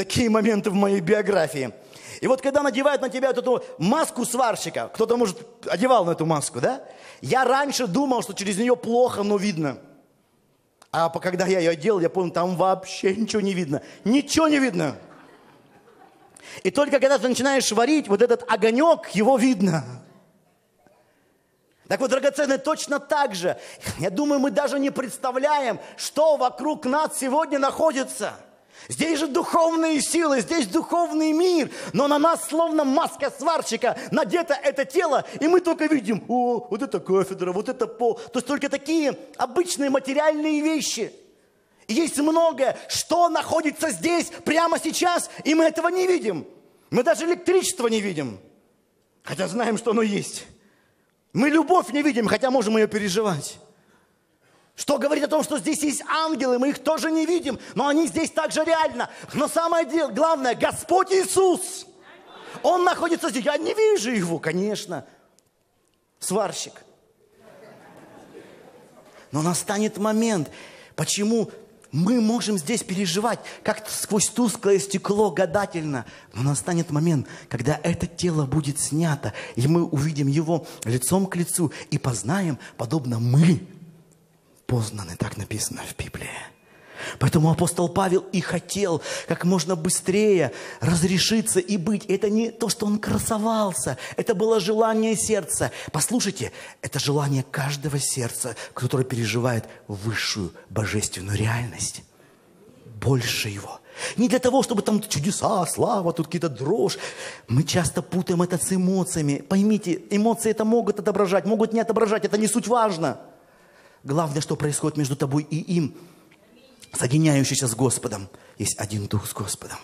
такие моменты в моей биографии. И вот когда надевают на тебя вот эту маску сварщика, кто-то, может, одевал на эту маску, да? Я раньше думал, что через нее плохо, но видно – а когда я ее делал, я понял, там вообще ничего не видно. Ничего не видно. И только когда ты начинаешь варить, вот этот огонек, его видно. Так вот, драгоценные, точно так же. Я думаю, мы даже не представляем, что вокруг нас сегодня находится – Здесь же духовные силы, здесь духовный мир, но на нас словно маска сварщика надето это тело, и мы только видим, о, вот это кафедра, вот это пол. То есть только такие обычные материальные вещи. И есть многое, что находится здесь прямо сейчас, и мы этого не видим. Мы даже электричество не видим, хотя знаем, что оно есть. Мы любовь не видим, хотя можем ее переживать. Что говорит о том, что здесь есть ангелы, мы их тоже не видим, но они здесь также реально. Но самое главное, Господь Иисус, Он находится здесь. Я не вижу Его, конечно. Сварщик. Но настанет момент, почему мы можем здесь переживать, как сквозь тусклое стекло гадательно. Но настанет момент, когда это тело будет снято, и мы увидим его лицом к лицу и познаем, подобно мы, познаны, так написано в Библии. Поэтому апостол Павел и хотел как можно быстрее разрешиться и быть. Это не то, что он красовался, это было желание сердца. Послушайте, это желание каждого сердца, которое переживает высшую божественную реальность. Больше его. Не для того, чтобы там чудеса, слава, тут какие-то дрожь. Мы часто путаем это с эмоциями. Поймите, эмоции это могут отображать, могут не отображать, это не суть важно. Главное, что происходит между тобой и им – соединяющийся с Господом, есть один Дух с Господом.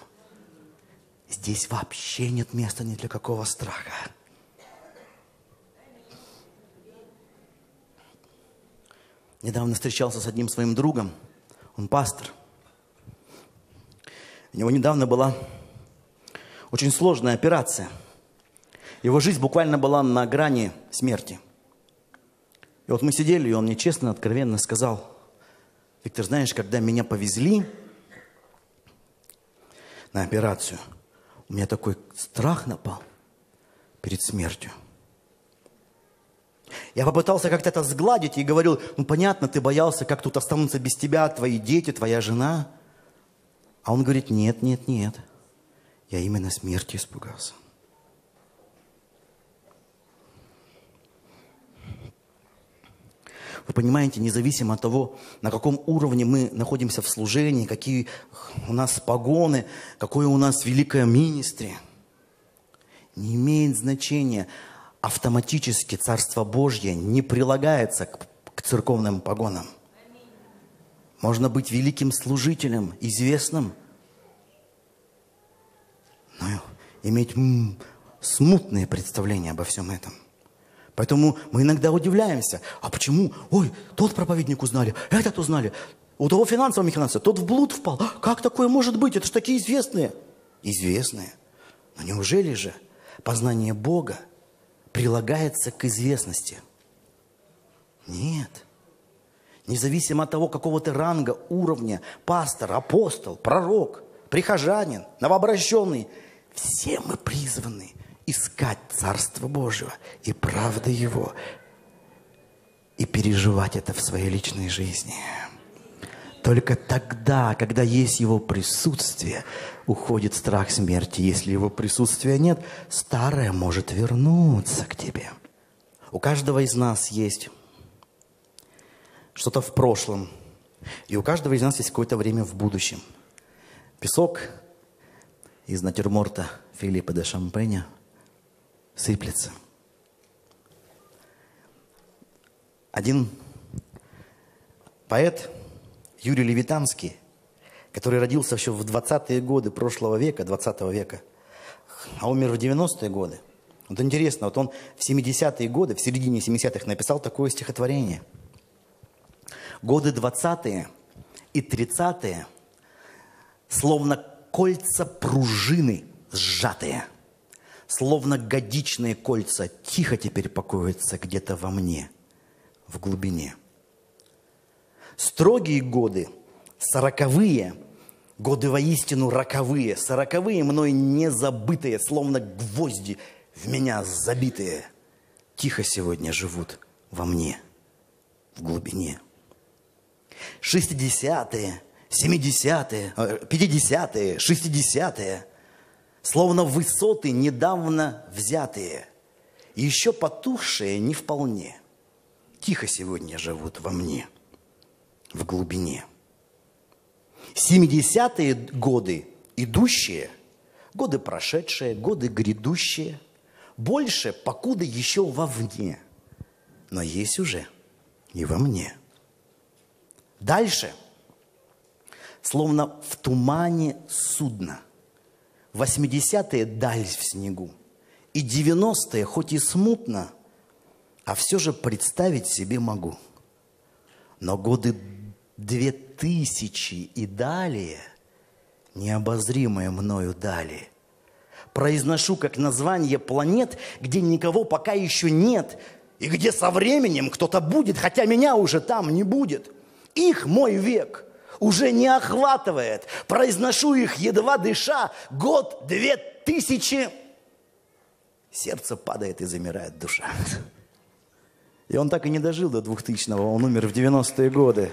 Здесь вообще нет места ни для какого страха. Недавно встречался с одним своим другом, он пастор. У него недавно была очень сложная операция. Его жизнь буквально была на грани смерти. И вот мы сидели, и он мне честно, откровенно сказал – Виктор, знаешь, когда меня повезли на операцию, у меня такой страх напал перед смертью. Я попытался как-то это сгладить и говорил, ну понятно, ты боялся, как тут останутся без тебя твои дети, твоя жена. А он говорит, нет, нет, нет, я именно смерти испугался. Вы понимаете, независимо от того, на каком уровне мы находимся в служении, какие у нас погоны, какое у нас великое министри, не имеет значения. Автоматически Царство Божье не прилагается к, к церковным погонам. Можно быть великим служителем, известным, но иметь смутные представления обо всем этом. Поэтому мы иногда удивляемся. А почему? Ой, тот проповедник узнали, этот узнали. У того финансового механизма, тот в блуд впал. А, как такое может быть? Это же такие известные. Известные. Но неужели же познание Бога прилагается к известности? Нет. Независимо от того, какого ты ранга, уровня, пастор, апостол, пророк, прихожанин, новообращенный, все мы призваны – искать Царство Божьего и правды Его, и переживать это в своей личной жизни. Только тогда, когда есть Его присутствие, уходит страх смерти. Если Его присутствия нет, старое может вернуться к тебе. У каждого из нас есть что-то в прошлом, и у каждого из нас есть какое-то время в будущем. Песок из натюрморта Филиппа де Шампеня – сыплется. Один поэт Юрий Левитанский, который родился еще в 20-е годы прошлого века, 20 века, а умер в 90-е годы. Вот интересно, вот он в 70-е годы, в середине 70-х написал такое стихотворение. Годы 20-е и 30-е словно кольца пружины сжатые – словно годичные кольца, тихо теперь покоятся где-то во мне, в глубине. Строгие годы, сороковые, годы воистину роковые, сороковые мной не забытые, словно гвозди в меня забитые, тихо сегодня живут во мне, в глубине. Шестидесятые, семидесятые, э, пятидесятые, шестидесятые – словно высоты недавно взятые, и еще потухшие не вполне. Тихо сегодня живут во мне, в глубине. Семидесятые годы идущие, годы прошедшие, годы грядущие, больше, покуда еще вовне, но есть уже и во мне. Дальше, словно в тумане судна, 80-е даль в снегу. И 90-е, хоть и смутно, а все же представить себе могу. Но годы 2000 и далее, необозримые мною далее, произношу как название планет, где никого пока еще нет, и где со временем кто-то будет, хотя меня уже там не будет. Их мой век – уже не охватывает. Произношу их, едва дыша, год, две тысячи. Сердце падает и замирает душа. И он так и не дожил до 2000-го, он умер в 90-е годы.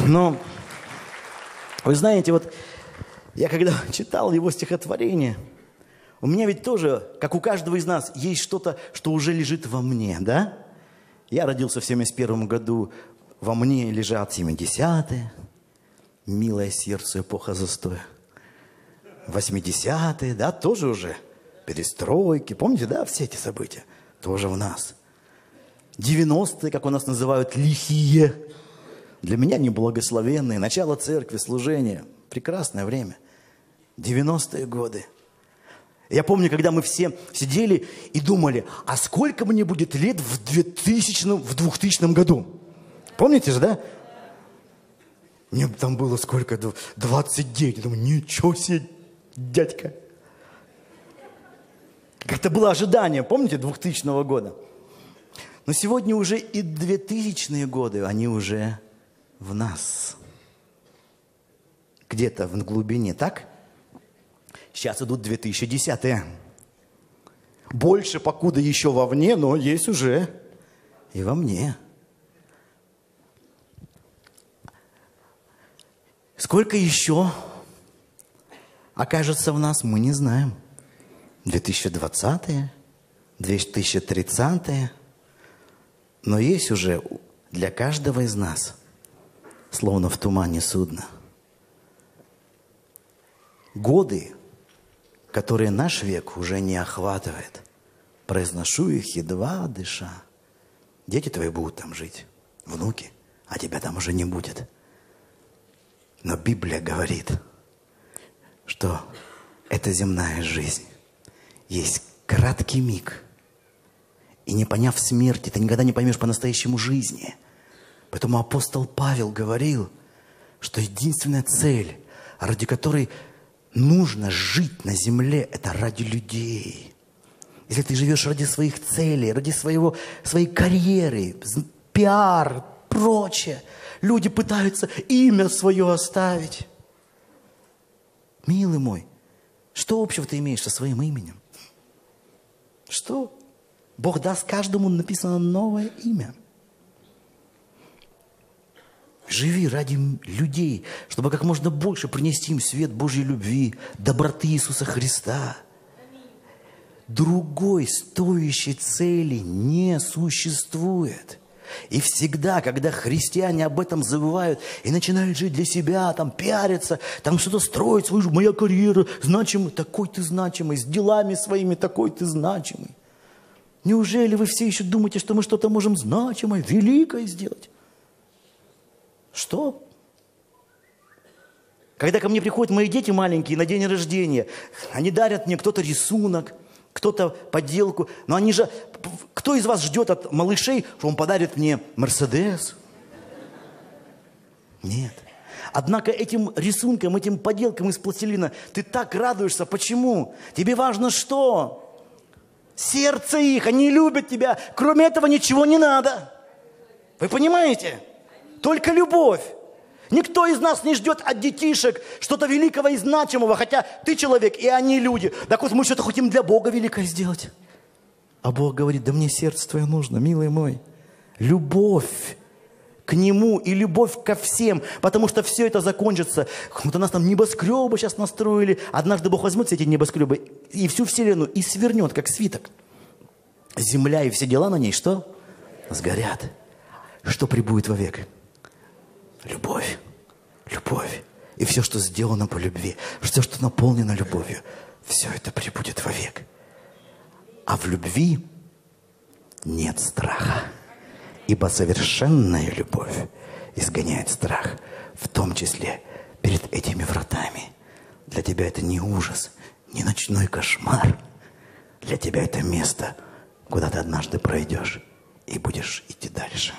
Но Вы знаете, вот я когда читал его стихотворение, у меня ведь тоже, как у каждого из нас, есть что-то, что уже лежит во мне, да? Я родился в 71 году, во мне лежат 70-е, милое сердце, эпоха застоя. 80-е, да, тоже уже перестройки. Помните, да, все эти события? Тоже в нас. 90-е, как у нас называют, лихие. Для меня не благословенные. Начало церкви, служения. Прекрасное время. 90-е годы. Я помню, когда мы все сидели и думали, а сколько мне будет лет в 2000, в 2000 году? Помните же, да? Мне там было сколько? 29. Я думаю, ничего себе, дядька. Как-то было ожидание, помните, 2000 года? Но сегодня уже и 2000-е годы, они уже в нас. Где-то в глубине, так? Сейчас идут 2010-е. Больше, покуда еще вовне, но есть уже и во мне. Сколько еще окажется в нас, мы не знаем. 2020-е, 2030-е. Но есть уже для каждого из нас, словно в тумане судно, годы, которые наш век уже не охватывает. Произношу их едва дыша. Дети твои будут там жить, внуки, а тебя там уже не будет. Но Библия говорит, что эта земная жизнь есть краткий миг. И не поняв смерти, ты никогда не поймешь по-настоящему жизни. Поэтому апостол Павел говорил, что единственная цель, ради которой нужно жить на земле, это ради людей. Если ты живешь ради своих целей, ради своего, своей карьеры, пиар, прочее, люди пытаются имя свое оставить. Милый мой, что общего ты имеешь со своим именем? Что? Бог даст каждому написано новое имя. Живи ради людей, чтобы как можно больше принести им свет Божьей любви, доброты Иисуса Христа. Другой стоящей цели не существует. И всегда, когда христиане об этом забывают и начинают жить для себя, там пиариться, там что-то строить, свою моя карьера значимый, такой ты значимый, с делами своими такой ты значимый. Неужели вы все еще думаете, что мы что-то можем значимое, великое сделать? Что? Когда ко мне приходят мои дети маленькие на день рождения, они дарят мне кто-то рисунок, кто-то подделку. Но они же... Кто из вас ждет от малышей, что он подарит мне Мерседес? Нет. Однако этим рисункам, этим поделкам из пластилина ты так радуешься. Почему? Тебе важно что? Сердце их, они любят тебя. Кроме этого ничего не надо. Вы понимаете? Только любовь. Никто из нас не ждет от детишек что-то великого и значимого, хотя ты человек, и они люди. Так вот мы что-то хотим для Бога великое сделать. А Бог говорит, да мне сердце твое нужно, милый мой. Любовь к Нему и любовь ко всем, потому что все это закончится. Вот у нас там небоскребы сейчас настроили. Однажды Бог возьмет все эти небоскребы и всю вселенную и свернет, как свиток. Земля и все дела на ней что? Сгорят. Что прибудет вовек? Любовь. Любовь. И все, что сделано по любви, все, что наполнено любовью, все это прибудет вовек. А в любви нет страха. Ибо совершенная любовь изгоняет страх, в том числе перед этими вратами. Для тебя это не ужас, не ночной кошмар. Для тебя это место, куда ты однажды пройдешь и будешь идти дальше.